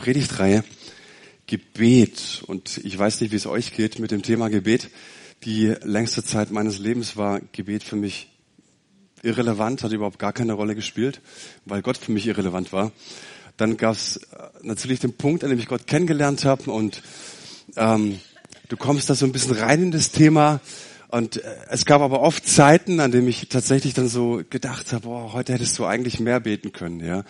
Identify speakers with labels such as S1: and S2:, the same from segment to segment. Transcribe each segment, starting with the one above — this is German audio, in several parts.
S1: Predigtreihe Gebet. Und ich weiß nicht, wie es euch geht mit dem Thema Gebet. Die längste Zeit meines Lebens war Gebet für mich irrelevant, hat überhaupt gar keine Rolle gespielt, weil Gott für mich irrelevant war. Dann gab es äh, natürlich den Punkt, an dem ich Gott kennengelernt habe und ähm, du kommst da so ein bisschen rein in das Thema und äh, es gab aber oft Zeiten, an denen ich tatsächlich dann so gedacht habe, boah, heute hättest du eigentlich mehr beten können, ja.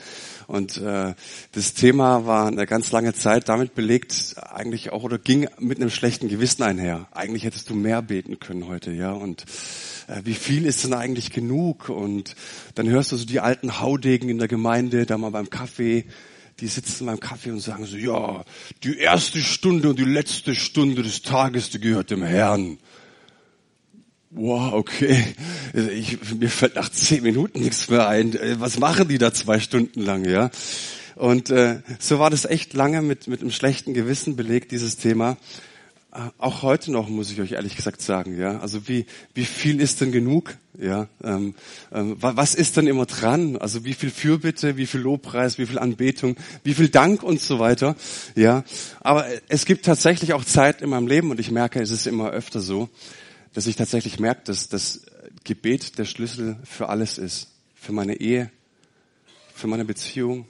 S1: Und äh, das Thema war eine ganz lange Zeit damit belegt, eigentlich auch oder ging mit einem schlechten Gewissen einher. Eigentlich hättest du mehr beten können heute, ja. Und äh, wie viel ist denn eigentlich genug? Und dann hörst du so die alten Haudegen in der Gemeinde, da mal beim Kaffee, die sitzen beim Kaffee und sagen so, ja, die erste Stunde und die letzte Stunde des Tages, die gehört dem Herrn. Wow, okay. Ich, mir fällt nach zehn Minuten nichts mehr ein. Was machen die da zwei Stunden lang, ja? Und äh, so war das echt lange mit, mit einem schlechten Gewissen belegt, dieses Thema. Äh, auch heute noch, muss ich euch ehrlich gesagt sagen, ja. Also wie, wie viel ist denn genug? Ja, ähm, ähm, was ist denn immer dran? Also wie viel Fürbitte, wie viel Lobpreis, wie viel Anbetung, wie viel Dank und so weiter. Ja, aber es gibt tatsächlich auch Zeit in meinem Leben und ich merke, es ist immer öfter so, dass ich tatsächlich merke, dass das Gebet der Schlüssel für alles ist. Für meine Ehe, für meine Beziehung,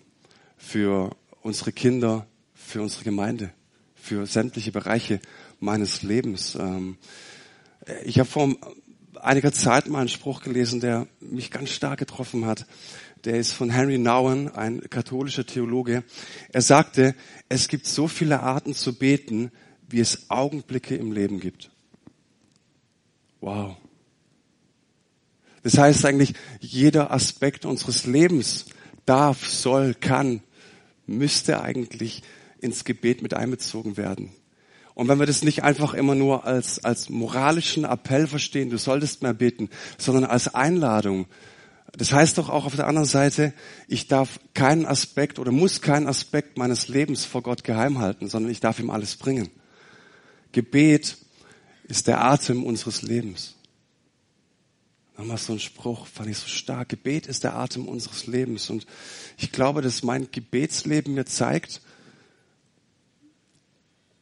S1: für unsere Kinder, für unsere Gemeinde, für sämtliche Bereiche meines Lebens. Ähm, ich habe vor einiger Zeit mal einen Spruch gelesen, der mich ganz stark getroffen hat. Der ist von Henry Nouwen, ein katholischer Theologe. Er sagte, es gibt so viele Arten zu beten, wie es Augenblicke im Leben gibt. Wow. Das heißt eigentlich, jeder Aspekt unseres Lebens darf, soll, kann, müsste eigentlich ins Gebet mit einbezogen werden. Und wenn wir das nicht einfach immer nur als, als moralischen Appell verstehen, du solltest mehr beten, sondern als Einladung. Das heißt doch auch auf der anderen Seite, ich darf keinen Aspekt oder muss keinen Aspekt meines Lebens vor Gott geheim halten, sondern ich darf ihm alles bringen. Gebet ist der Atem unseres Lebens. Nochmal so ein Spruch, fand ich so stark. Gebet ist der Atem unseres Lebens. Und ich glaube, dass mein Gebetsleben mir zeigt,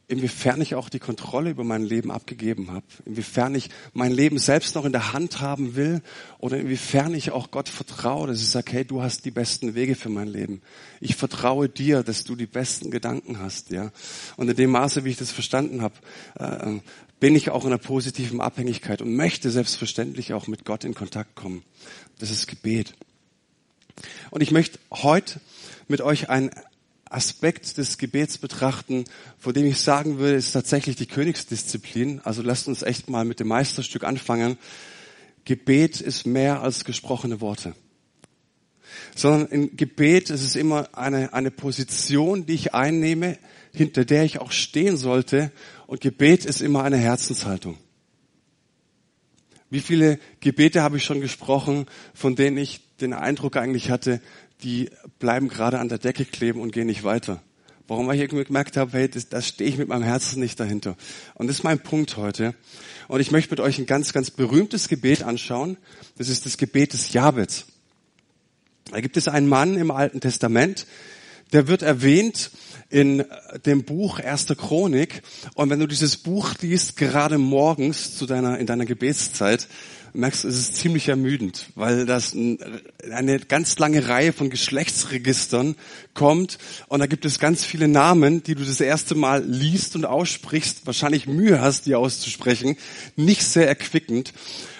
S1: inwiefern ich auch die Kontrolle über mein Leben abgegeben habe, inwiefern ich mein Leben selbst noch in der Hand haben will oder inwiefern ich auch Gott vertraue, dass ich sage, hey, du hast die besten Wege für mein Leben. Ich vertraue dir, dass du die besten Gedanken hast, ja. Und in dem Maße, wie ich das verstanden habe, äh, bin ich auch in einer positiven Abhängigkeit und möchte selbstverständlich auch mit Gott in Kontakt kommen. Das ist Gebet. Und ich möchte heute mit euch ein Aspekt des Gebets betrachten, vor dem ich sagen würde, ist tatsächlich die Königsdisziplin. Also lasst uns echt mal mit dem Meisterstück anfangen. Gebet ist mehr als gesprochene Worte. Sondern im Gebet ist es immer eine, eine Position, die ich einnehme, hinter der ich auch stehen sollte. Und Gebet ist immer eine Herzenshaltung. Wie viele Gebete habe ich schon gesprochen, von denen ich den Eindruck eigentlich hatte, die bleiben gerade an der Decke kleben und gehen nicht weiter. Warum? Ich irgendwie gemerkt habe, hey, das, das stehe ich mit meinem Herzen nicht dahinter. Und das ist mein Punkt heute. Und ich möchte mit euch ein ganz, ganz berühmtes Gebet anschauen. Das ist das Gebet des Jabez. Da gibt es einen Mann im Alten Testament, der wird erwähnt in dem Buch Erste Chronik. Und wenn du dieses Buch liest, gerade morgens zu deiner, in deiner Gebetszeit, merkst, es ist ziemlich ermüdend, weil das eine ganz lange Reihe von Geschlechtsregistern kommt und da gibt es ganz viele Namen, die du das erste Mal liest und aussprichst, wahrscheinlich Mühe hast, die auszusprechen, nicht sehr erquickend.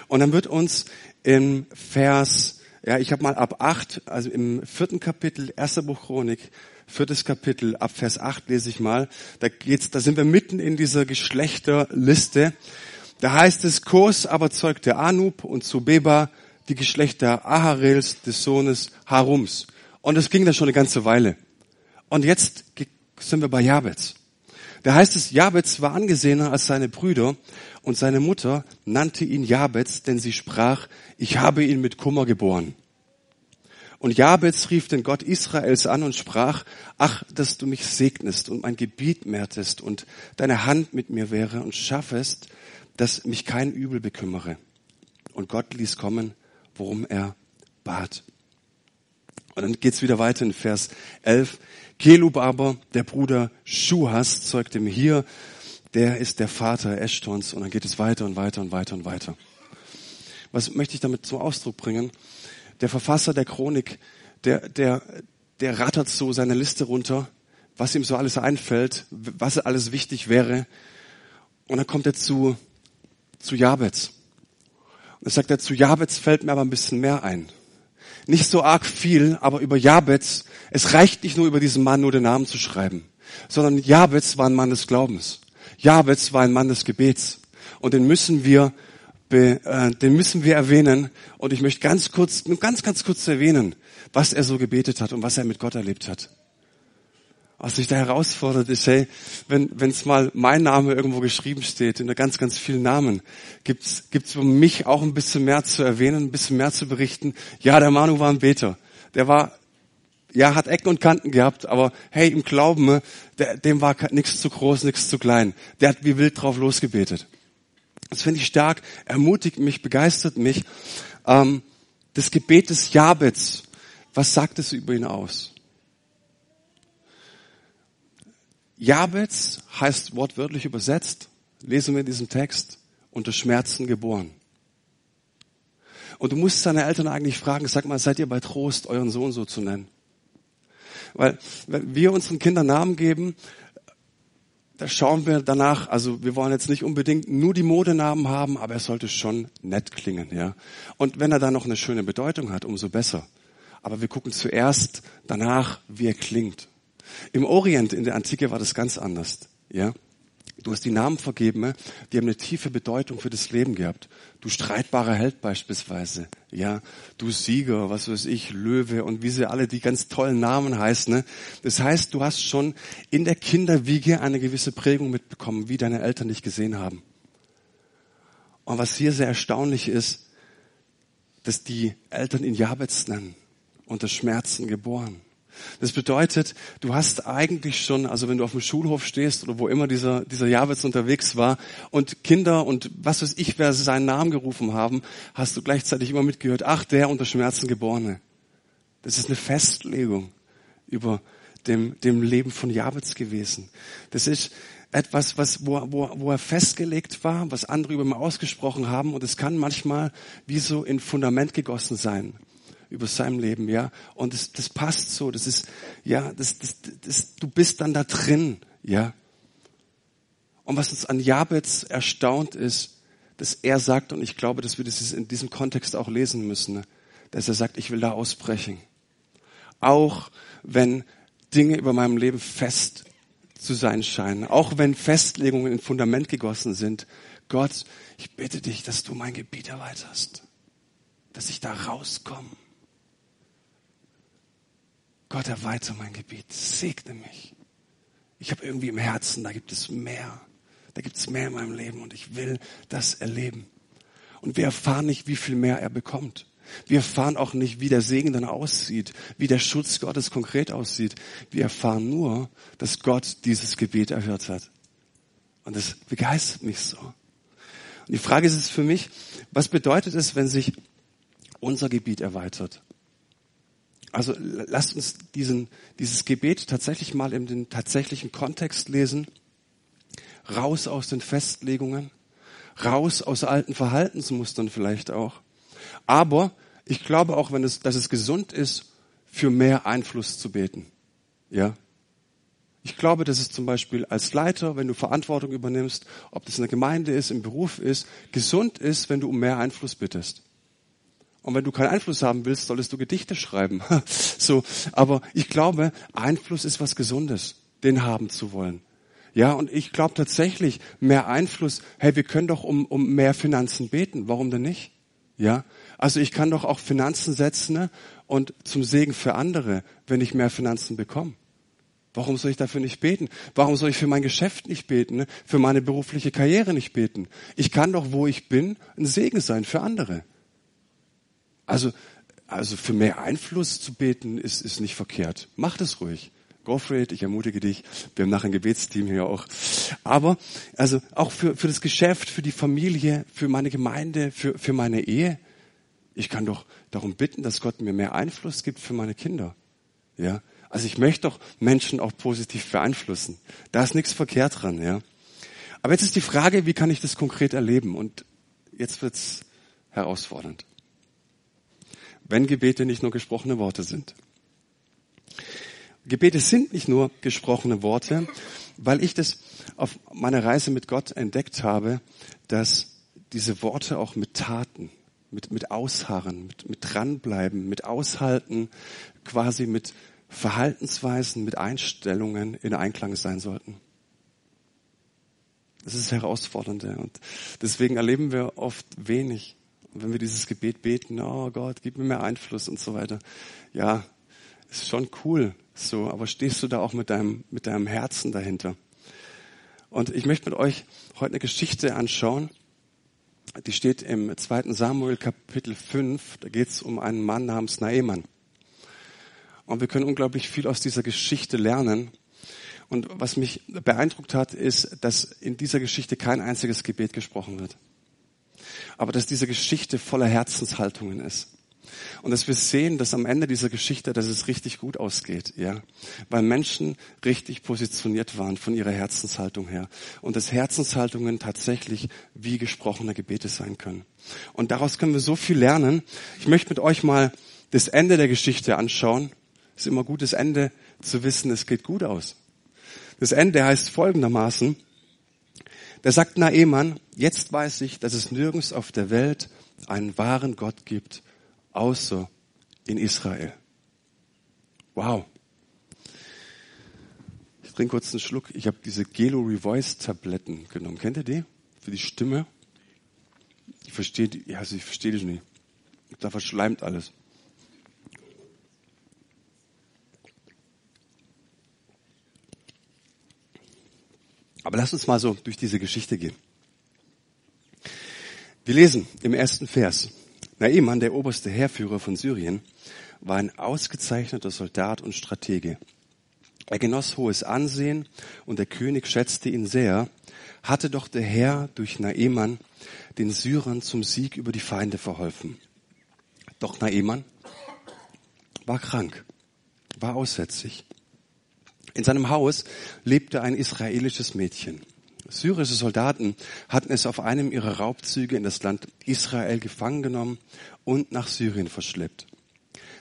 S1: Und dann wird uns im Vers, ja, ich habe mal ab acht, also im vierten Kapitel, erster Buch Chronik, viertes Kapitel, ab Vers acht lese ich mal, da geht's, da sind wir mitten in dieser Geschlechterliste. Da heißt es, Kos aber zeugte Anub und Zubeba die Geschlechter Aharels des Sohnes Harums. Und es ging dann schon eine ganze Weile. Und jetzt sind wir bei Jabez. Da heißt es, Jabez war angesehener als seine Brüder und seine Mutter nannte ihn Jabez, denn sie sprach, ich habe ihn mit Kummer geboren. Und Jabez rief den Gott Israels an und sprach, ach, dass du mich segnest und mein Gebiet mehrtest und deine Hand mit mir wäre und schaffest, dass mich kein Übel bekümmere. Und Gott ließ kommen, worum er bat. Und dann geht's wieder weiter in Vers 11. Kelub aber, der Bruder Schuhas, zeugte mir hier, der ist der Vater Eschtons und dann geht es weiter und weiter und weiter und weiter. Was möchte ich damit zum Ausdruck bringen? Der Verfasser der Chronik, der, der, der rattert so seine Liste runter, was ihm so alles einfällt, was alles wichtig wäre. Und dann kommt er zu, zu Jabez. Und dann sagt er, zu Jabez fällt mir aber ein bisschen mehr ein. Nicht so arg viel, aber über Jabez, es reicht nicht nur über diesen Mann nur den Namen zu schreiben, sondern Jabez war ein Mann des Glaubens. Jabez war ein Mann des Gebets. Und den müssen wir, äh, den müssen wir erwähnen. Und ich möchte ganz kurz, nur ganz, ganz kurz erwähnen, was er so gebetet hat und was er mit Gott erlebt hat. Was mich da herausfordert ist, hey, wenn es mal mein Name irgendwo geschrieben steht, in ganz, ganz vielen Namen, gibt's gibt's für mich auch ein bisschen mehr zu erwähnen, ein bisschen mehr zu berichten. Ja, der Manu war ein Beter. Der war, ja, hat Ecken und Kanten gehabt, aber hey, im Glauben, der, dem war nichts zu groß, nichts zu klein. Der hat wie wild drauf losgebetet. Das finde ich stark, ermutigt mich, begeistert mich. Ähm, das Gebet des Jabets, was sagt es über ihn aus? Jabez heißt wortwörtlich übersetzt, lesen wir in diesem Text, unter Schmerzen geboren. Und du musst deine Eltern eigentlich fragen, sag mal, seid ihr bei Trost, euren Sohn so zu nennen? Weil wenn wir unseren Kindern Namen geben, da schauen wir danach, also wir wollen jetzt nicht unbedingt nur die Modenamen haben, aber er sollte schon nett klingen, ja. Und wenn er dann noch eine schöne Bedeutung hat, umso besser. Aber wir gucken zuerst danach, wie er klingt. Im Orient, in der Antike war das ganz anders, ja. Du hast die Namen vergeben, die haben eine tiefe Bedeutung für das Leben gehabt. Du streitbarer Held beispielsweise, ja, du Sieger, was weiß ich, Löwe und wie sie alle die ganz tollen Namen heißen. Ne? Das heißt, du hast schon in der Kinderwiege eine gewisse Prägung mitbekommen, wie deine Eltern dich gesehen haben. Und was hier sehr erstaunlich ist, dass die Eltern ihn Jabez nennen, unter Schmerzen geboren. Das bedeutet, du hast eigentlich schon, also wenn du auf dem Schulhof stehst oder wo immer dieser, dieser Jabez unterwegs war und Kinder und was weiß ich, wer seinen Namen gerufen haben, hast du gleichzeitig immer mitgehört, ach, der unter Schmerzen Geborene. Das ist eine Festlegung über dem, dem Leben von Jabez gewesen. Das ist etwas, was, wo, wo, wo er festgelegt war, was andere über ihn ausgesprochen haben und es kann manchmal wie so in Fundament gegossen sein über seinem Leben, ja. Und das, das passt so, das ist, ja, das, das, das, du bist dann da drin, ja. Und was uns an Jabez erstaunt ist, dass er sagt, und ich glaube, dass wir das in diesem Kontext auch lesen müssen, dass er sagt, ich will da ausbrechen. Auch wenn Dinge über meinem Leben fest zu sein scheinen, auch wenn Festlegungen in Fundament gegossen sind. Gott, ich bitte dich, dass du mein Gebiet erweiterst, dass ich da rauskomme. Gott, erweitere mein Gebiet, segne mich. Ich habe irgendwie im Herzen, da gibt es mehr. Da gibt es mehr in meinem Leben und ich will das erleben. Und wir erfahren nicht, wie viel mehr er bekommt. Wir erfahren auch nicht, wie der Segen dann aussieht, wie der Schutz Gottes konkret aussieht. Wir erfahren nur, dass Gott dieses Gebet erhört hat. Und das begeistert mich so. Und die Frage ist es für mich, was bedeutet es, wenn sich unser Gebiet erweitert? Also lasst uns diesen, dieses Gebet tatsächlich mal in den tatsächlichen Kontext lesen. Raus aus den Festlegungen, raus aus alten Verhaltensmustern vielleicht auch. Aber ich glaube auch, wenn es, dass es gesund ist, für mehr Einfluss zu beten. Ja. Ich glaube, dass es zum Beispiel als Leiter, wenn du Verantwortung übernimmst, ob das in der Gemeinde ist, im Beruf ist, gesund ist, wenn du um mehr Einfluss bittest. Und wenn du keinen Einfluss haben willst, solltest du Gedichte schreiben. so, aber ich glaube, Einfluss ist was Gesundes, den haben zu wollen. Ja, und ich glaube tatsächlich, mehr Einfluss, hey, wir können doch um, um mehr Finanzen beten. Warum denn nicht? Ja, also ich kann doch auch Finanzen setzen ne? und zum Segen für andere, wenn ich mehr Finanzen bekomme. Warum soll ich dafür nicht beten? Warum soll ich für mein Geschäft nicht beten? Ne? Für meine berufliche Karriere nicht beten? Ich kann doch, wo ich bin, ein Segen sein für andere. Also, also für mehr Einfluss zu beten ist, ist nicht verkehrt. Mach das ruhig. Go for it, ich ermutige dich. Wir haben nachher ein Gebetsteam hier auch. Aber, also auch für, für das Geschäft, für die Familie, für meine Gemeinde, für, für meine Ehe. Ich kann doch darum bitten, dass Gott mir mehr Einfluss gibt für meine Kinder. Ja. Also ich möchte doch Menschen auch positiv beeinflussen. Da ist nichts verkehrt dran, ja. Aber jetzt ist die Frage, wie kann ich das konkret erleben? Und jetzt wird's herausfordernd. Wenn Gebete nicht nur gesprochene Worte sind. Gebete sind nicht nur gesprochene Worte, weil ich das auf meiner Reise mit Gott entdeckt habe, dass diese Worte auch mit Taten, mit, mit Ausharren, mit, mit dranbleiben, mit Aushalten, quasi mit Verhaltensweisen, mit Einstellungen in Einklang sein sollten. Das ist das Herausfordernde und deswegen erleben wir oft wenig. Wenn wir dieses Gebet beten, oh Gott, gib mir mehr Einfluss und so weiter. Ja, ist schon cool, so, aber stehst du da auch mit deinem, mit deinem Herzen dahinter? Und ich möchte mit euch heute eine Geschichte anschauen. Die steht im 2. Samuel Kapitel 5. Da geht es um einen Mann namens Naeman. Und wir können unglaublich viel aus dieser Geschichte lernen. Und was mich beeindruckt hat, ist, dass in dieser Geschichte kein einziges Gebet gesprochen wird. Aber dass diese Geschichte voller Herzenshaltungen ist. Und dass wir sehen, dass am Ende dieser Geschichte, dass es richtig gut ausgeht, ja. Weil Menschen richtig positioniert waren von ihrer Herzenshaltung her. Und dass Herzenshaltungen tatsächlich wie gesprochene Gebete sein können. Und daraus können wir so viel lernen. Ich möchte mit euch mal das Ende der Geschichte anschauen. Es ist immer gut, das Ende zu wissen, es geht gut aus. Das Ende heißt folgendermaßen, da sagt Naemann, jetzt weiß ich, dass es nirgends auf der Welt einen wahren Gott gibt, außer in Israel. Wow. Ich trinke kurz einen Schluck. Ich habe diese Gelo Revoice Tabletten genommen. Kennt ihr die? Für die Stimme. Ich verstehe also ich verstehe die nicht. Da verschleimt alles. Aber lass uns mal so durch diese Geschichte gehen. Wir lesen im ersten Vers. Naiman, der oberste Heerführer von Syrien, war ein ausgezeichneter Soldat und Stratege. Er genoss hohes Ansehen und der König schätzte ihn sehr, hatte doch der Herr durch Naeman den Syrern zum Sieg über die Feinde verholfen. Doch Naeman war krank, war aussätzig. In seinem Haus lebte ein israelisches Mädchen. Syrische Soldaten hatten es auf einem ihrer Raubzüge in das Land Israel gefangen genommen und nach Syrien verschleppt.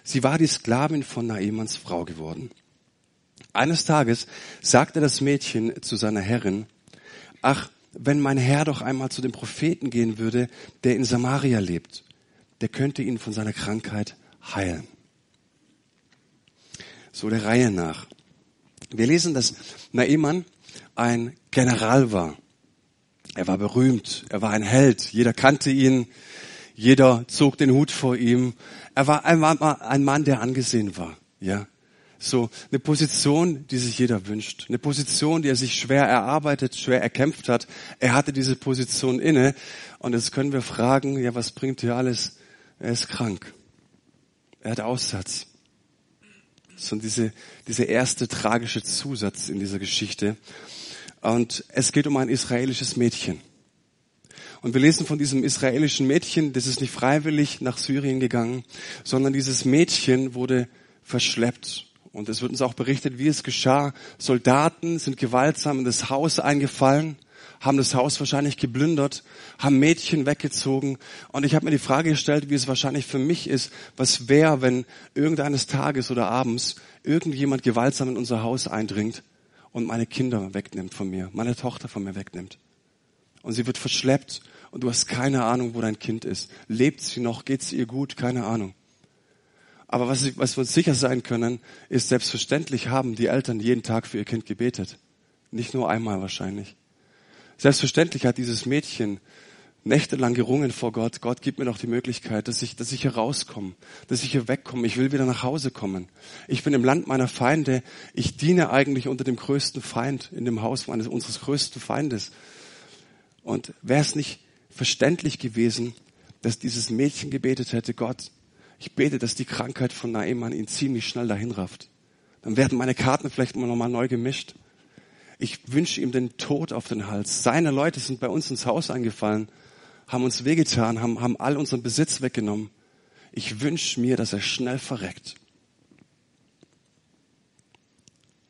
S1: Sie war die Sklavin von Naemans Frau geworden. Eines Tages sagte das Mädchen zu seiner Herrin, ach, wenn mein Herr doch einmal zu dem Propheten gehen würde, der in Samaria lebt, der könnte ihn von seiner Krankheit heilen. So der Reihe nach. Wir lesen, dass Naeman ein General war. Er war berühmt, er war ein Held, jeder kannte ihn, jeder zog den Hut vor ihm. Er war ein Mann, der angesehen war, ja. So eine Position, die sich jeder wünscht, eine Position, die er sich schwer erarbeitet, schwer erkämpft hat. Er hatte diese Position inne und jetzt können wir fragen, ja, was bringt hier alles? Er ist krank. Er hat Aussatz. So diese, diese erste tragische Zusatz in dieser Geschichte. Und es geht um ein israelisches Mädchen. Und wir lesen von diesem israelischen Mädchen, das ist nicht freiwillig nach Syrien gegangen, sondern dieses Mädchen wurde verschleppt. Und es wird uns auch berichtet, wie es geschah. Soldaten sind gewaltsam in das Haus eingefallen, haben das Haus wahrscheinlich geplündert, haben Mädchen weggezogen. Und ich habe mir die Frage gestellt, wie es wahrscheinlich für mich ist, was wäre, wenn irgendeines Tages oder abends irgendjemand gewaltsam in unser Haus eindringt und meine Kinder wegnimmt von mir, meine Tochter von mir wegnimmt. Und sie wird verschleppt und du hast keine Ahnung, wo dein Kind ist. Lebt sie noch? Geht es ihr gut? Keine Ahnung. Aber was, was wir uns sicher sein können, ist selbstverständlich haben die Eltern jeden Tag für ihr Kind gebetet. Nicht nur einmal wahrscheinlich. Selbstverständlich hat dieses Mädchen nächtelang gerungen vor Gott. Gott gibt mir doch die Möglichkeit, dass ich, dass ich hier rauskomme, dass ich hier wegkomme. Ich will wieder nach Hause kommen. Ich bin im Land meiner Feinde. Ich diene eigentlich unter dem größten Feind, in dem Haus meines, unseres größten Feindes. Und wäre es nicht verständlich gewesen, dass dieses Mädchen gebetet hätte, Gott, ich bete, dass die Krankheit von Naemann ihn ziemlich schnell dahin rafft. Dann werden meine Karten vielleicht immer nochmal neu gemischt. Ich wünsche ihm den Tod auf den Hals. Seine Leute sind bei uns ins Haus eingefallen haben uns wehgetan, haben, haben all unseren Besitz weggenommen. Ich wünsche mir, dass er schnell verreckt.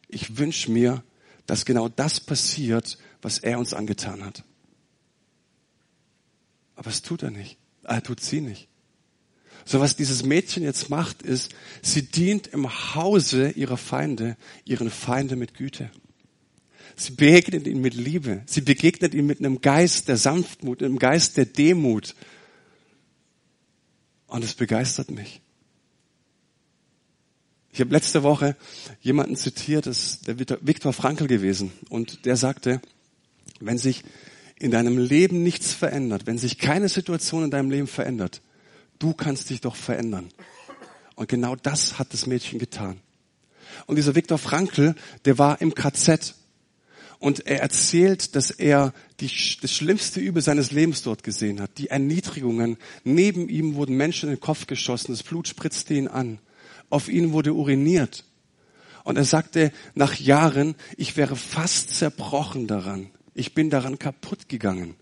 S1: ich wünsche mir, dass genau das passiert, was er uns angetan hat. Aber es tut er nicht. Er tut sie nicht. So was dieses Mädchen jetzt macht, ist, sie dient im Hause ihrer Feinde, ihren Feinde mit Güte. Sie begegnet ihnen mit Liebe. Sie begegnet ihnen mit einem Geist der Sanftmut, einem Geist der Demut. Und es begeistert mich. Ich habe letzte Woche jemanden zitiert, das ist der Viktor Frankl gewesen, und der sagte, wenn sich in deinem Leben nichts verändert, wenn sich keine Situation in deinem Leben verändert, du kannst dich doch verändern. Und genau das hat das Mädchen getan. Und dieser Viktor Frankl, der war im KZ. Und er erzählt, dass er die, das schlimmste Übel seines Lebens dort gesehen hat. Die Erniedrigungen. Neben ihm wurden Menschen in den Kopf geschossen. Das Blut spritzte ihn an. Auf ihn wurde uriniert. Und er sagte nach Jahren, ich wäre fast zerbrochen daran. Ich bin daran kaputt gegangen.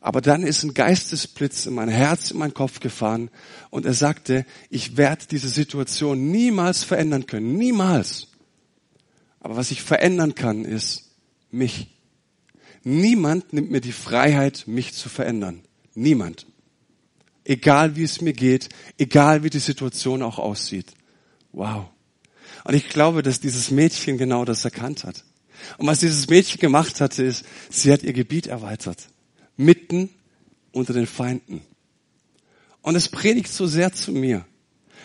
S1: Aber dann ist ein Geistesblitz in mein Herz, in meinen Kopf gefahren und er sagte, ich werde diese Situation niemals verändern können. Niemals. Aber was ich verändern kann, ist mich. Niemand nimmt mir die Freiheit, mich zu verändern. Niemand. Egal wie es mir geht, egal wie die Situation auch aussieht. Wow. Und ich glaube, dass dieses Mädchen genau das erkannt hat. Und was dieses Mädchen gemacht hatte, ist, sie hat ihr Gebiet erweitert mitten unter den Feinden. Und es predigt so sehr zu mir,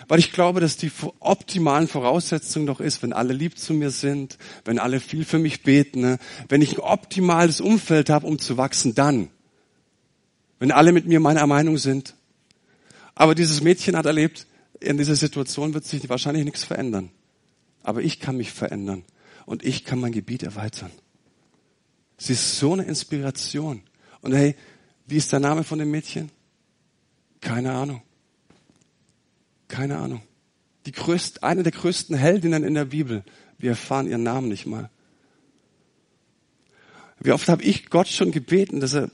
S1: weil ich glaube, dass die optimalen Voraussetzungen doch ist, wenn alle lieb zu mir sind, wenn alle viel für mich beten, ne? wenn ich ein optimales Umfeld habe, um zu wachsen, dann. Wenn alle mit mir meiner Meinung sind. Aber dieses Mädchen hat erlebt, in dieser Situation wird sich wahrscheinlich nichts verändern. Aber ich kann mich verändern und ich kann mein Gebiet erweitern. Sie ist so eine Inspiration. Und hey, wie ist der Name von dem Mädchen? Keine Ahnung. Keine Ahnung. Die größte, eine der größten Heldinnen in der Bibel. Wir erfahren ihren Namen nicht mal. Wie oft habe ich Gott schon gebeten, dass er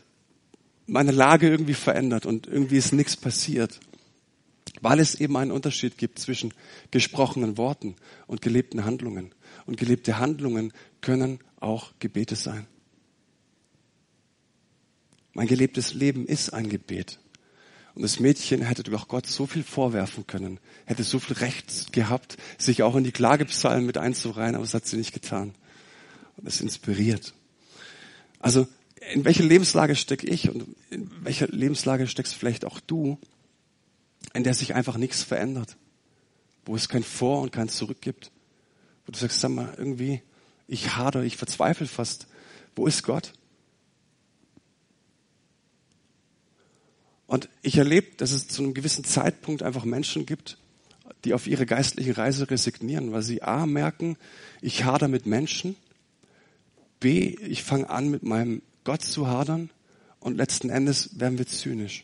S1: meine Lage irgendwie verändert und irgendwie ist nichts passiert. Weil es eben einen Unterschied gibt zwischen gesprochenen Worten und gelebten Handlungen. Und gelebte Handlungen können auch Gebete sein. Mein gelebtes Leben ist ein Gebet. Und das Mädchen hätte doch Gott so viel vorwerfen können, hätte so viel Recht gehabt, sich auch in die Klagepsalmen mit einzureihen, aber das hat sie nicht getan. Und es inspiriert. Also, in welcher Lebenslage stecke ich und in welcher Lebenslage steckst vielleicht auch du, in der sich einfach nichts verändert, wo es kein Vor und kein Zurück gibt, wo du sagst, sag mal, irgendwie, ich hader, ich verzweifle fast. Wo ist Gott? Und ich erlebe, dass es zu einem gewissen Zeitpunkt einfach Menschen gibt, die auf ihre geistliche Reise resignieren, weil sie A merken, ich hader mit Menschen, B, ich fange an mit meinem Gott zu hadern und letzten Endes werden wir zynisch.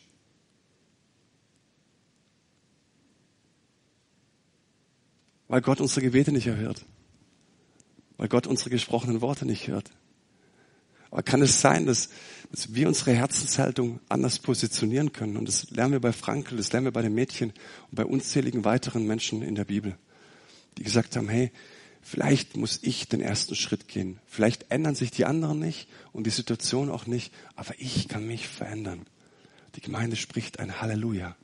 S1: Weil Gott unsere Gebete nicht erhört. Weil Gott unsere gesprochenen Worte nicht hört. Aber kann es sein, dass, dass wir unsere Herzenshaltung anders positionieren können? Und das lernen wir bei Frankel, das lernen wir bei den Mädchen und bei unzähligen weiteren Menschen in der Bibel, die gesagt haben, hey, vielleicht muss ich den ersten Schritt gehen. Vielleicht ändern sich die anderen nicht und die Situation auch nicht, aber ich kann mich verändern. Die Gemeinde spricht ein Halleluja.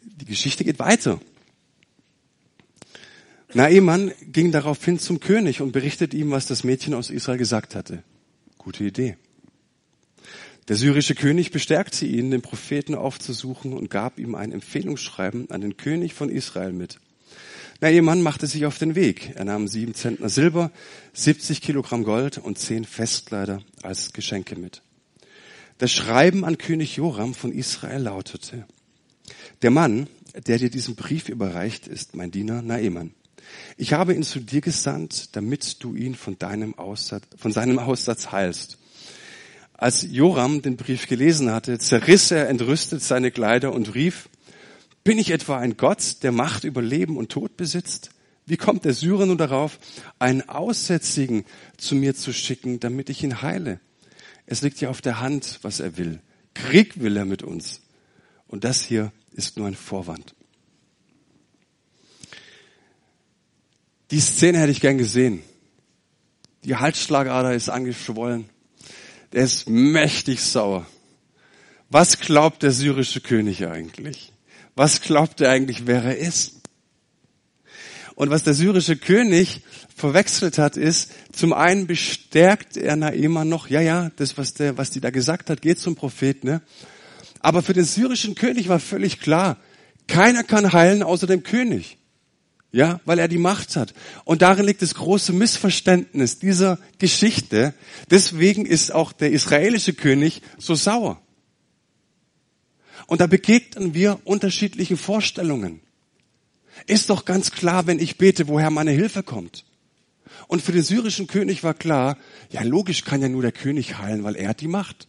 S1: Die Geschichte geht weiter. Naaman ging daraufhin zum König und berichtet ihm, was das Mädchen aus Israel gesagt hatte. Gute Idee. Der syrische König bestärkte ihn, den Propheten aufzusuchen und gab ihm ein Empfehlungsschreiben an den König von Israel mit. Naaman machte sich auf den Weg. Er nahm sieben Zentner Silber, 70 Kilogramm Gold und zehn Festkleider als Geschenke mit. Das Schreiben an König Joram von Israel lautete, der Mann, der dir diesen Brief überreicht, ist mein Diener Naaman. Ich habe ihn zu dir gesandt, damit du ihn von deinem Aussatz, von seinem Aussatz heilst. Als Joram den Brief gelesen hatte, zerriss er entrüstet seine Kleider und rief, bin ich etwa ein Gott, der Macht über Leben und Tod besitzt? Wie kommt der Syrer nun darauf, einen Aussätzigen zu mir zu schicken, damit ich ihn heile? Es liegt ja auf der Hand, was er will. Krieg will er mit uns. Und das hier ist nur ein Vorwand. Die Szene hätte ich gern gesehen. Die Halsschlagader ist angeschwollen. Der ist mächtig sauer. Was glaubt der syrische König eigentlich? Was glaubt er eigentlich, wer er ist? Und was der syrische König verwechselt hat, ist, zum einen bestärkt er Naeman noch, ja, ja, das, was der, was die da gesagt hat, geht zum Prophet, ne? Aber für den syrischen König war völlig klar, keiner kann heilen außer dem König. Ja, weil er die Macht hat. Und darin liegt das große Missverständnis dieser Geschichte. Deswegen ist auch der israelische König so sauer. Und da begegnen wir unterschiedlichen Vorstellungen. Ist doch ganz klar, wenn ich bete, woher meine Hilfe kommt. Und für den syrischen König war klar, ja logisch kann ja nur der König heilen, weil er hat die Macht.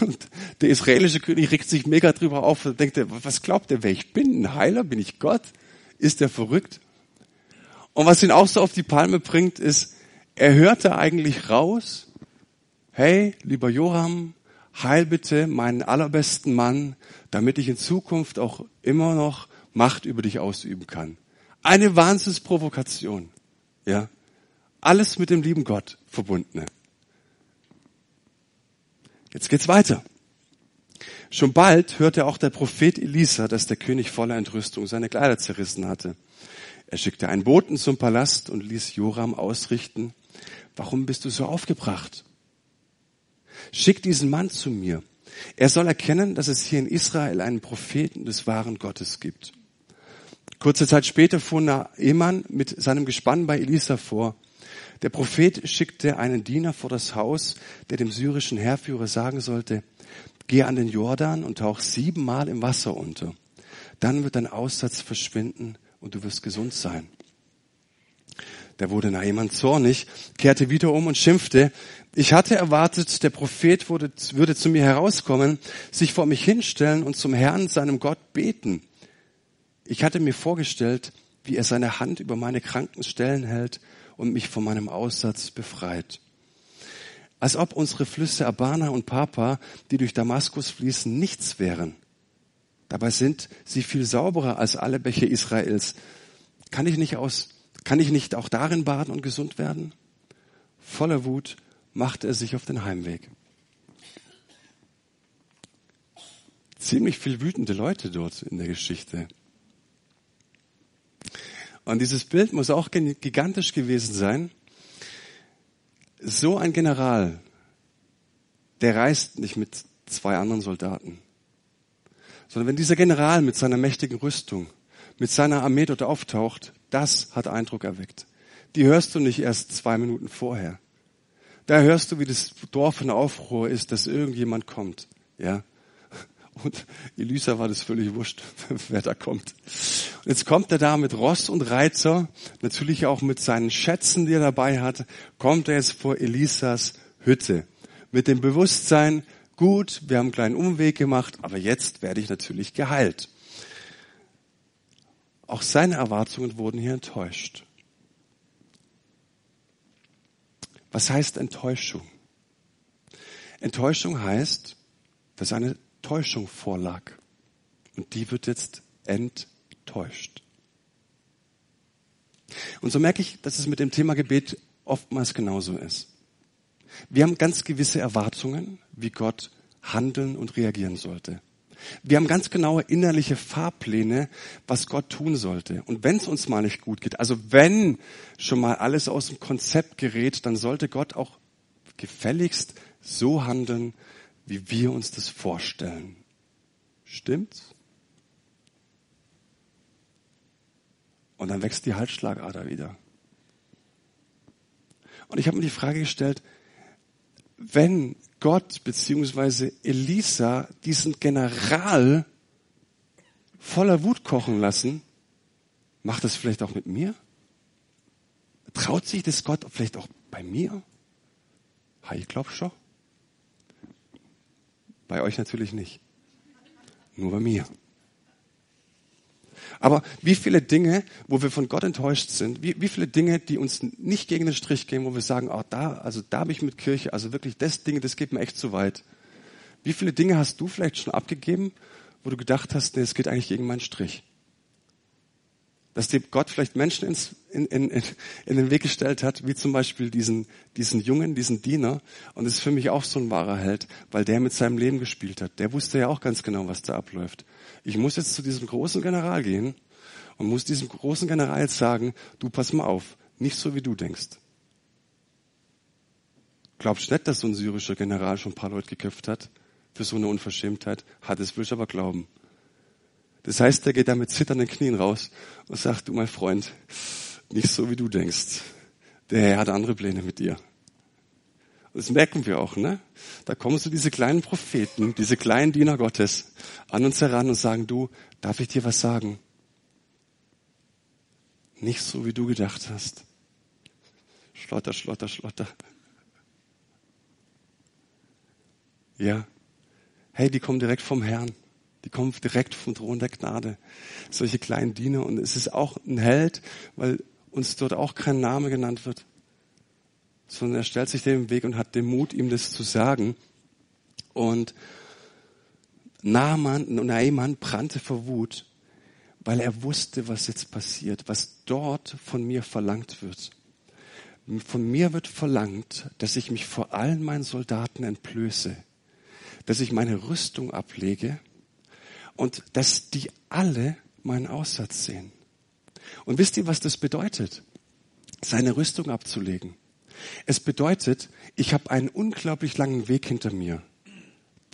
S1: Und der israelische König regt sich mega drüber auf und denkt, was glaubt er, wer ich bin? Ein Heiler? Bin ich Gott? Ist der verrückt? Und was ihn auch so auf die Palme bringt, ist, er hörte eigentlich raus, hey, lieber Joram, heil bitte meinen allerbesten Mann, damit ich in Zukunft auch immer noch Macht über dich ausüben kann. Eine Wahnsinnsprovokation. Ja. Alles mit dem lieben Gott verbundene. Jetzt geht's weiter. Schon bald hörte auch der Prophet Elisa, dass der König voller Entrüstung seine Kleider zerrissen hatte. Er schickte einen Boten zum Palast und ließ Joram ausrichten, warum bist du so aufgebracht? Schick diesen Mann zu mir. Er soll erkennen, dass es hier in Israel einen Propheten des wahren Gottes gibt. Kurze Zeit später fuhr Naaman mit seinem Gespann bei Elisa vor. Der Prophet schickte einen Diener vor das Haus, der dem syrischen Heerführer sagen sollte, geh an den Jordan und tauch siebenmal im Wasser unter. Dann wird dein Aussatz verschwinden und du wirst gesund sein. Da wurde Naaman zornig, kehrte wieder um und schimpfte, ich hatte erwartet, der Prophet würde, würde zu mir herauskommen, sich vor mich hinstellen und zum Herrn, seinem Gott, beten. Ich hatte mir vorgestellt, wie er seine Hand über meine kranken Stellen hält und mich von meinem Aussatz befreit. Als ob unsere Flüsse Abana und Papa, die durch Damaskus fließen, nichts wären. Dabei sind sie viel sauberer als alle Bäche Israels. Kann ich nicht aus, kann ich nicht auch darin baden und gesund werden? Voller Wut machte er sich auf den Heimweg. Ziemlich viel wütende Leute dort in der Geschichte. Und dieses Bild muss auch gigantisch gewesen sein. So ein General, der reist nicht mit zwei anderen Soldaten, sondern wenn dieser General mit seiner mächtigen Rüstung, mit seiner Armee dort auftaucht, das hat Eindruck erweckt. Die hörst du nicht erst zwei Minuten vorher. Da hörst du, wie das Dorf in Aufruhr ist, dass irgendjemand kommt. Ja. Und Elisa war das völlig wurscht, wer da kommt. Und jetzt kommt er da mit Ross und Reiter, natürlich auch mit seinen Schätzen, die er dabei hat, kommt er jetzt vor Elisas Hütte. Mit dem Bewusstsein, gut, wir haben einen kleinen Umweg gemacht, aber jetzt werde ich natürlich geheilt. Auch seine Erwartungen wurden hier enttäuscht. Was heißt Enttäuschung? Enttäuschung heißt, dass eine Täuschung vorlag. Und die wird jetzt enttäuscht. Und so merke ich, dass es mit dem Thema Gebet oftmals genauso ist. Wir haben ganz gewisse Erwartungen, wie Gott handeln und reagieren sollte. Wir haben ganz genaue innerliche Fahrpläne, was Gott tun sollte. Und wenn es uns mal nicht gut geht, also wenn schon mal alles aus dem Konzept gerät, dann sollte Gott auch gefälligst so handeln, wie wir uns das vorstellen. Stimmt's? Und dann wächst die Halsschlagader wieder. Und ich habe mir die Frage gestellt, wenn Gott beziehungsweise Elisa diesen General voller Wut kochen lassen, macht das vielleicht auch mit mir? Traut sich das Gott vielleicht auch bei mir? Ha, ich glaube schon. Bei euch natürlich nicht. Nur bei mir. Aber wie viele Dinge, wo wir von Gott enttäuscht sind, wie, wie viele Dinge, die uns nicht gegen den Strich gehen, wo wir sagen, oh, da, also da habe ich mit Kirche, also wirklich das Ding, das geht mir echt zu weit. Wie viele Dinge hast du vielleicht schon abgegeben, wo du gedacht hast, nee, es geht eigentlich gegen meinen Strich? Dass dir Gott vielleicht Menschen ins, in, in, in den Weg gestellt hat, wie zum Beispiel diesen, diesen Jungen, diesen Diener. Und das ist für mich auch so ein wahrer Held, weil der mit seinem Leben gespielt hat. Der wusste ja auch ganz genau, was da abläuft. Ich muss jetzt zu diesem großen General gehen und muss diesem großen General jetzt sagen, du pass mal auf, nicht so wie du denkst. Glaubst nicht, dass so ein syrischer General schon ein paar Leute geköpft hat? Für so eine Unverschämtheit? Hat es will ich aber glauben. Das heißt, er geht da mit zitternden Knien raus und sagt, du mein Freund, nicht so wie du denkst. Der Herr hat andere Pläne mit dir. Und das merken wir auch, ne? Da kommen so diese kleinen Propheten, diese kleinen Diener Gottes an uns heran und sagen, du, darf ich dir was sagen? Nicht so, wie du gedacht hast. Schlotter, schlotter, schlotter. Ja. Hey, die kommen direkt vom Herrn. Die kommen direkt vom Thron der Gnade. Solche kleinen Diener. Und es ist auch ein Held, weil uns dort auch kein Name genannt wird. Sondern er stellt sich dem Weg und hat den Mut, ihm das zu sagen. Und Naaman, Naaman brannte vor Wut, weil er wusste, was jetzt passiert, was dort von mir verlangt wird. Von mir wird verlangt, dass ich mich vor allen meinen Soldaten entblöße, dass ich meine Rüstung ablege und dass die alle meinen Aussatz sehen. Und wisst ihr, was das bedeutet? Seine Rüstung abzulegen. Es bedeutet, ich habe einen unglaublich langen Weg hinter mir,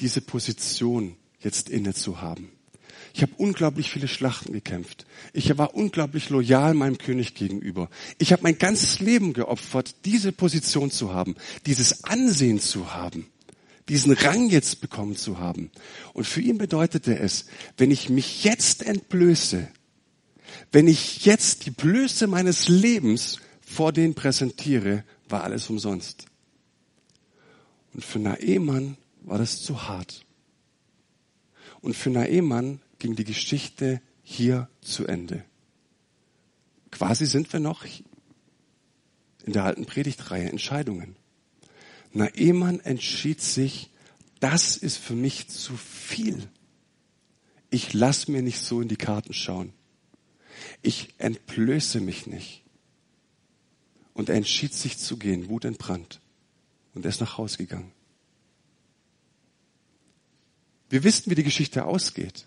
S1: diese Position jetzt inne zu haben. Ich habe unglaublich viele Schlachten gekämpft. Ich war unglaublich loyal meinem König gegenüber. Ich habe mein ganzes Leben geopfert, diese Position zu haben, dieses Ansehen zu haben diesen Rang jetzt bekommen zu haben. Und für ihn bedeutete es, wenn ich mich jetzt entblöße, wenn ich jetzt die Blöße meines Lebens vor denen präsentiere, war alles umsonst. Und für Naemann war das zu hart. Und für Naemann ging die Geschichte hier zu Ende. Quasi sind wir noch in der alten Predigtreihe Entscheidungen. Naemann entschied sich, das ist für mich zu viel. Ich lass mir nicht so in die Karten schauen. Ich entblöße mich nicht. Und er entschied sich zu gehen, Wut entbrannt. Und er ist nach Hause gegangen. Wir wissen, wie die Geschichte ausgeht.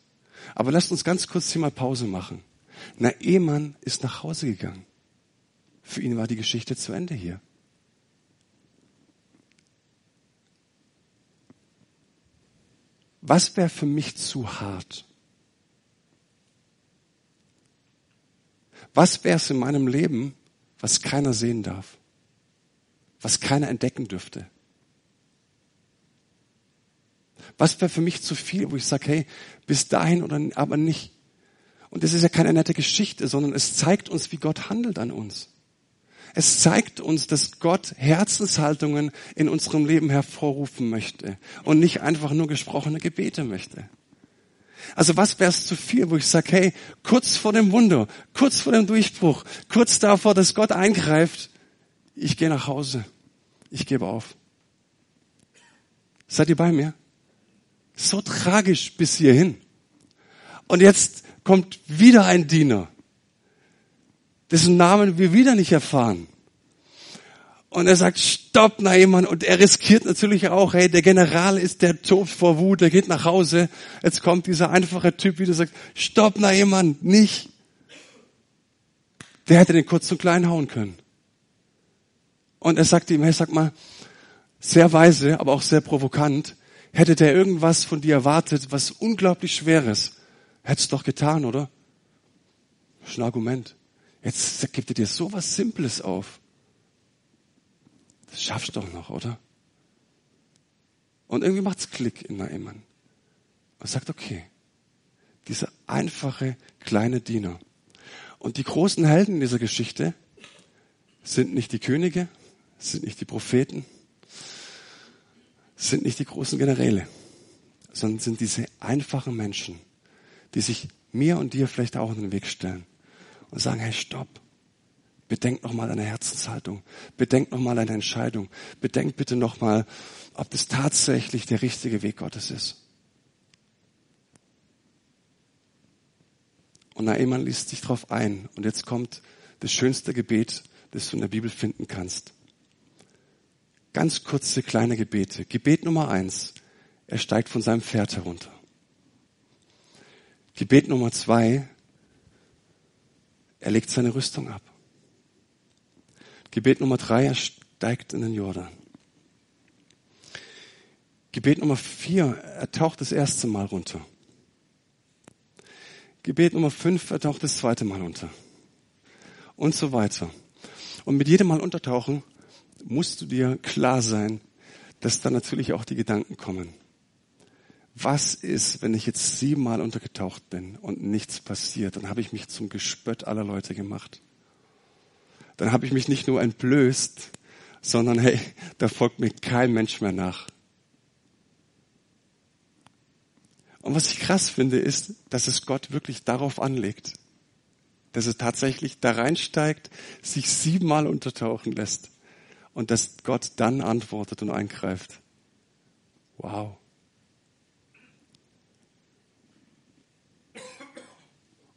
S1: Aber lasst uns ganz kurz hier mal Pause machen. Naemann ist nach Hause gegangen. Für ihn war die Geschichte zu Ende hier. Was wäre für mich zu hart? Was wäre es in meinem Leben, was keiner sehen darf? Was keiner entdecken dürfte? Was wäre für mich zu viel, wo ich sage, hey, bis dahin oder aber nicht? Und das ist ja keine nette Geschichte, sondern es zeigt uns, wie Gott handelt an uns. Es zeigt uns, dass Gott Herzenshaltungen in unserem Leben hervorrufen möchte und nicht einfach nur gesprochene Gebete möchte. Also was wäre es zu viel, wo ich sage, hey, kurz vor dem Wunder, kurz vor dem Durchbruch, kurz davor, dass Gott eingreift, ich gehe nach Hause, ich gebe auf. Seid ihr bei mir? So tragisch bis hierhin. Und jetzt kommt wieder ein Diener dessen Namen wir wieder nicht erfahren. Und er sagt, stopp, Naaman. Und er riskiert natürlich auch, hey, der General ist der Tod vor Wut, der geht nach Hause. Jetzt kommt dieser einfache Typ wieder sagt, stopp, Naaman, nicht. Der hätte den kurz und klein hauen können. Und er sagt ihm, hey, sag mal, sehr weise, aber auch sehr provokant, hätte der irgendwas von dir erwartet, was unglaublich schweres, hättest doch getan, oder? Das ist ein Argument. Jetzt gibt er dir so was Simples auf. Das schaffst du doch noch, oder? Und irgendwie macht's Klick in Naaman. Und sagt, okay, dieser einfache kleine Diener. Und die großen Helden dieser Geschichte sind nicht die Könige, sind nicht die Propheten, sind nicht die großen Generäle, sondern sind diese einfachen Menschen, die sich mir und dir vielleicht auch in den Weg stellen und sagen, hey, stopp. Bedenk nochmal deine Herzenshaltung. Bedenk nochmal deine Entscheidung. Bedenk bitte nochmal, ob das tatsächlich der richtige Weg Gottes ist. Und Naaman liest sich darauf ein. Und jetzt kommt das schönste Gebet, das du in der Bibel finden kannst. Ganz kurze kleine Gebete. Gebet Nummer eins. Er steigt von seinem Pferd herunter. Gebet Nummer zwei. Er legt seine Rüstung ab. Gebet Nummer drei. Er steigt in den Jordan. Gebet Nummer vier. Er taucht das erste Mal runter. Gebet Nummer fünf. Er taucht das zweite Mal unter. Und so weiter. Und mit jedem Mal untertauchen musst du dir klar sein, dass da natürlich auch die Gedanken kommen. Was ist, wenn ich jetzt siebenmal untergetaucht bin und nichts passiert? Dann habe ich mich zum Gespött aller Leute gemacht. Dann habe ich mich nicht nur entblößt, sondern hey, da folgt mir kein Mensch mehr nach. Und was ich krass finde, ist, dass es Gott wirklich darauf anlegt, dass er tatsächlich da reinsteigt, sich siebenmal untertauchen lässt und dass Gott dann antwortet und eingreift. Wow.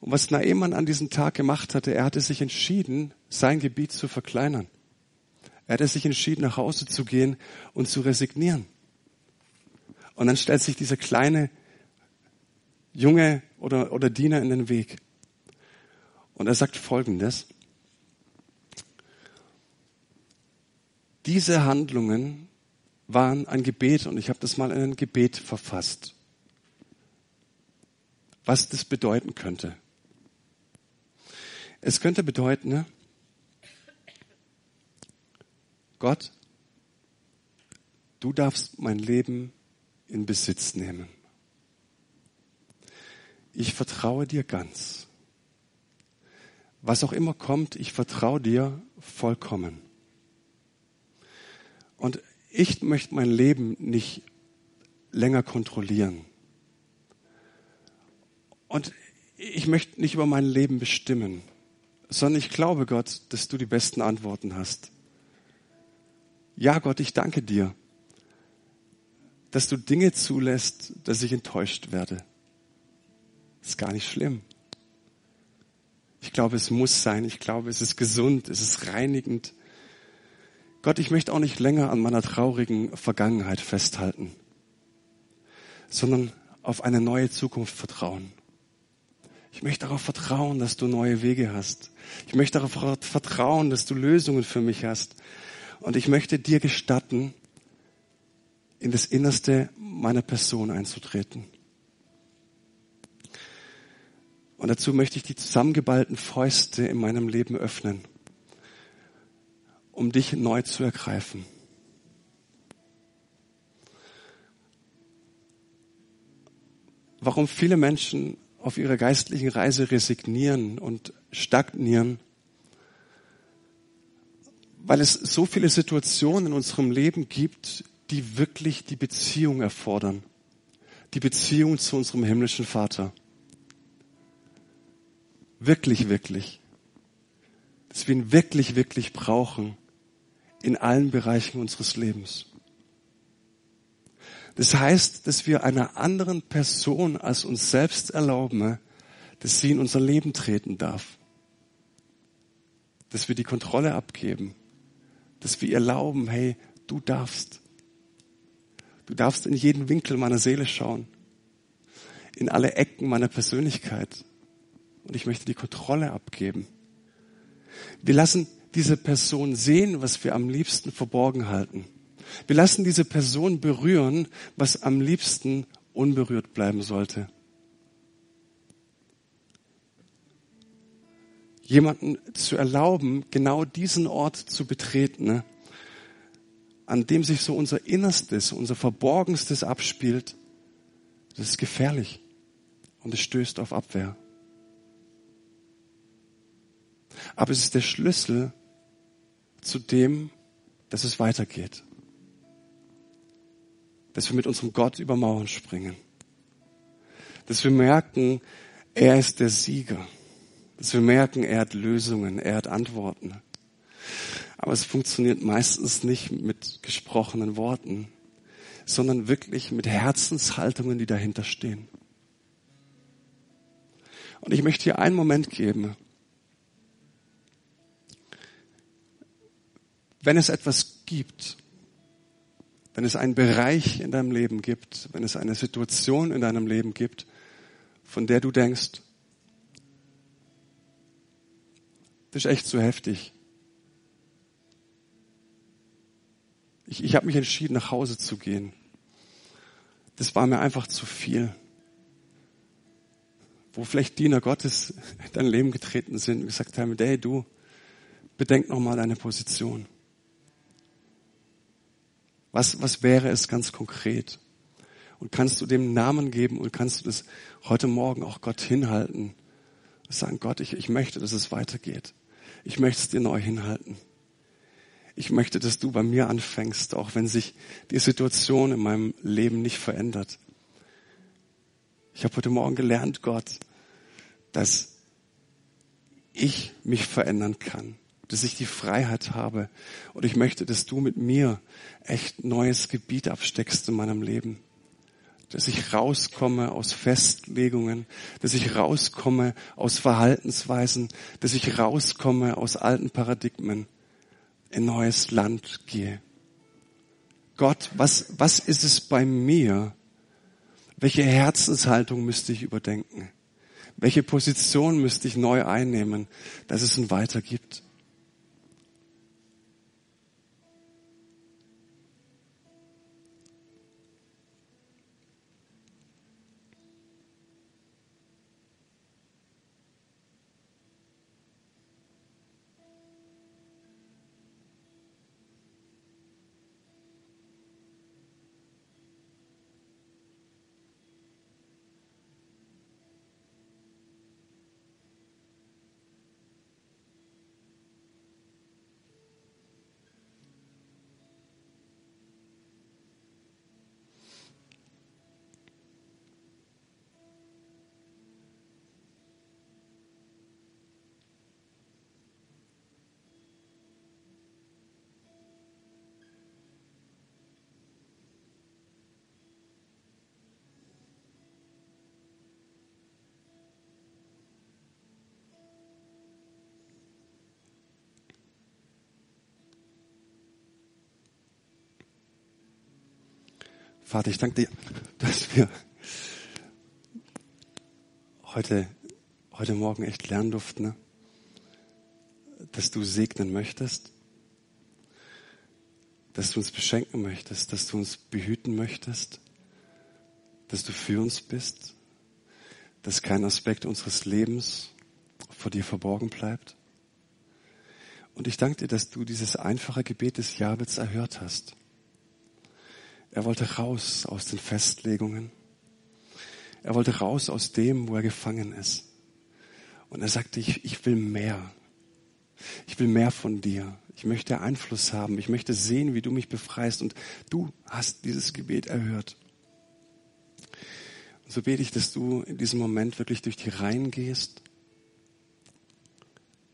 S1: Und was Naemann an diesem Tag gemacht hatte, er hatte sich entschieden, sein Gebiet zu verkleinern. Er hatte sich entschieden, nach Hause zu gehen und zu resignieren. Und dann stellt sich dieser kleine Junge oder, oder Diener in den Weg. Und er sagt Folgendes. Diese Handlungen waren ein Gebet und ich habe das mal in ein Gebet verfasst. Was das bedeuten könnte. Es könnte bedeuten, ne? Gott, du darfst mein Leben in Besitz nehmen. Ich vertraue dir ganz. Was auch immer kommt, ich vertraue dir vollkommen. Und ich möchte mein Leben nicht länger kontrollieren. Und ich möchte nicht über mein Leben bestimmen, sondern ich glaube, Gott, dass du die besten Antworten hast. Ja, Gott, ich danke dir, dass du Dinge zulässt, dass ich enttäuscht werde. Ist gar nicht schlimm. Ich glaube, es muss sein. Ich glaube, es ist gesund. Es ist reinigend. Gott, ich möchte auch nicht länger an meiner traurigen Vergangenheit festhalten, sondern auf eine neue Zukunft vertrauen. Ich möchte darauf vertrauen, dass du neue Wege hast. Ich möchte darauf vertrauen, dass du Lösungen für mich hast. Und ich möchte dir gestatten, in das Innerste meiner Person einzutreten. Und dazu möchte ich die zusammengeballten Fäuste in meinem Leben öffnen um dich neu zu ergreifen. Warum viele Menschen auf ihrer geistlichen Reise resignieren und stagnieren, weil es so viele Situationen in unserem Leben gibt, die wirklich die Beziehung erfordern. Die Beziehung zu unserem himmlischen Vater. Wirklich, wirklich. Dass wir ihn wirklich, wirklich brauchen in allen Bereichen unseres Lebens. Das heißt, dass wir einer anderen Person als uns selbst erlauben, dass sie in unser Leben treten darf. Dass wir die Kontrolle abgeben. Dass wir ihr erlauben, hey, du darfst. Du darfst in jeden Winkel meiner Seele schauen. In alle Ecken meiner Persönlichkeit. Und ich möchte die Kontrolle abgeben. Wir lassen diese Person sehen, was wir am liebsten verborgen halten. Wir lassen diese Person berühren, was am liebsten unberührt bleiben sollte. Jemanden zu erlauben, genau diesen Ort zu betreten, ne, an dem sich so unser Innerstes, unser Verborgenstes abspielt, das ist gefährlich und es stößt auf Abwehr. Aber es ist der Schlüssel zu dem, dass es weitergeht. Dass wir mit unserem Gott über Mauern springen. Dass wir merken, er ist der Sieger. Dass wir merken, er hat Lösungen, er hat Antworten. Aber es funktioniert meistens nicht mit gesprochenen Worten, sondern wirklich mit Herzenshaltungen, die dahinter stehen. Und ich möchte dir einen Moment geben. Wenn es etwas gibt, wenn es einen Bereich in deinem Leben gibt, wenn es eine Situation in deinem Leben gibt, von der du denkst, das ist echt zu heftig. Ich, ich habe mich entschieden, nach Hause zu gehen. Das war mir einfach zu viel. Wo vielleicht Diener Gottes in dein Leben getreten sind und gesagt haben, hey du, bedenk nochmal deine Position. Was, was wäre es ganz konkret? Und kannst du dem Namen geben und kannst du das heute Morgen auch Gott hinhalten? Sagen, Gott, ich, ich möchte, dass es weitergeht. Ich möchte es dir neu hinhalten. Ich möchte, dass du bei mir anfängst, auch wenn sich die Situation in meinem Leben nicht verändert. Ich habe heute Morgen gelernt, Gott, dass ich mich verändern kann dass ich die Freiheit habe. Und ich möchte, dass du mit mir echt neues Gebiet absteckst in meinem Leben. Dass ich rauskomme aus Festlegungen, dass ich rauskomme aus Verhaltensweisen, dass ich rauskomme aus alten Paradigmen, in neues Land gehe. Gott, was, was ist es bei mir? Welche Herzenshaltung müsste ich überdenken? Welche Position müsste ich neu einnehmen, dass es ein Weiter gibt? Vater, ich danke dir, dass wir heute, heute Morgen echt lernen durften, ne? dass du segnen möchtest, dass du uns beschenken möchtest, dass du uns behüten möchtest, dass du für uns bist, dass kein Aspekt unseres Lebens vor dir verborgen bleibt. Und ich danke dir, dass du dieses einfache Gebet des Jabets erhört hast. Er wollte raus aus den Festlegungen. Er wollte raus aus dem, wo er gefangen ist. Und er sagte, ich, ich will mehr. Ich will mehr von dir. Ich möchte Einfluss haben. Ich möchte sehen, wie du mich befreist. Und du hast dieses Gebet erhört. Und so bete ich, dass du in diesem Moment wirklich durch die Reihen gehst,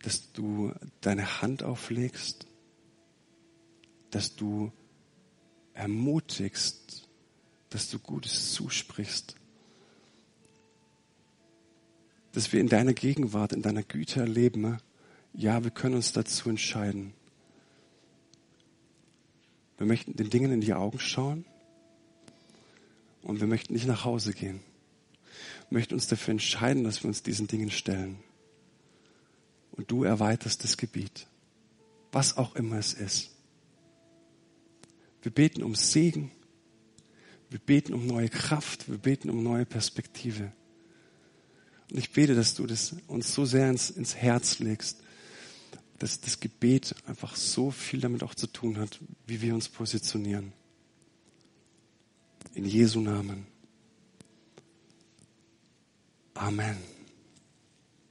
S1: dass du deine Hand auflegst, dass du ermutigst, dass du Gutes zusprichst, dass wir in deiner Gegenwart, in deiner Güte erleben, ja, wir können uns dazu entscheiden. Wir möchten den Dingen in die Augen schauen und wir möchten nicht nach Hause gehen. Wir möchten uns dafür entscheiden, dass wir uns diesen Dingen stellen. Und du erweiterst das Gebiet, was auch immer es ist. Wir beten um Segen. Wir beten um neue Kraft. Wir beten um neue Perspektive. Und ich bete, dass du das uns so sehr ins, ins Herz legst, dass das Gebet einfach so viel damit auch zu tun hat, wie wir uns positionieren. In Jesu Namen. Amen.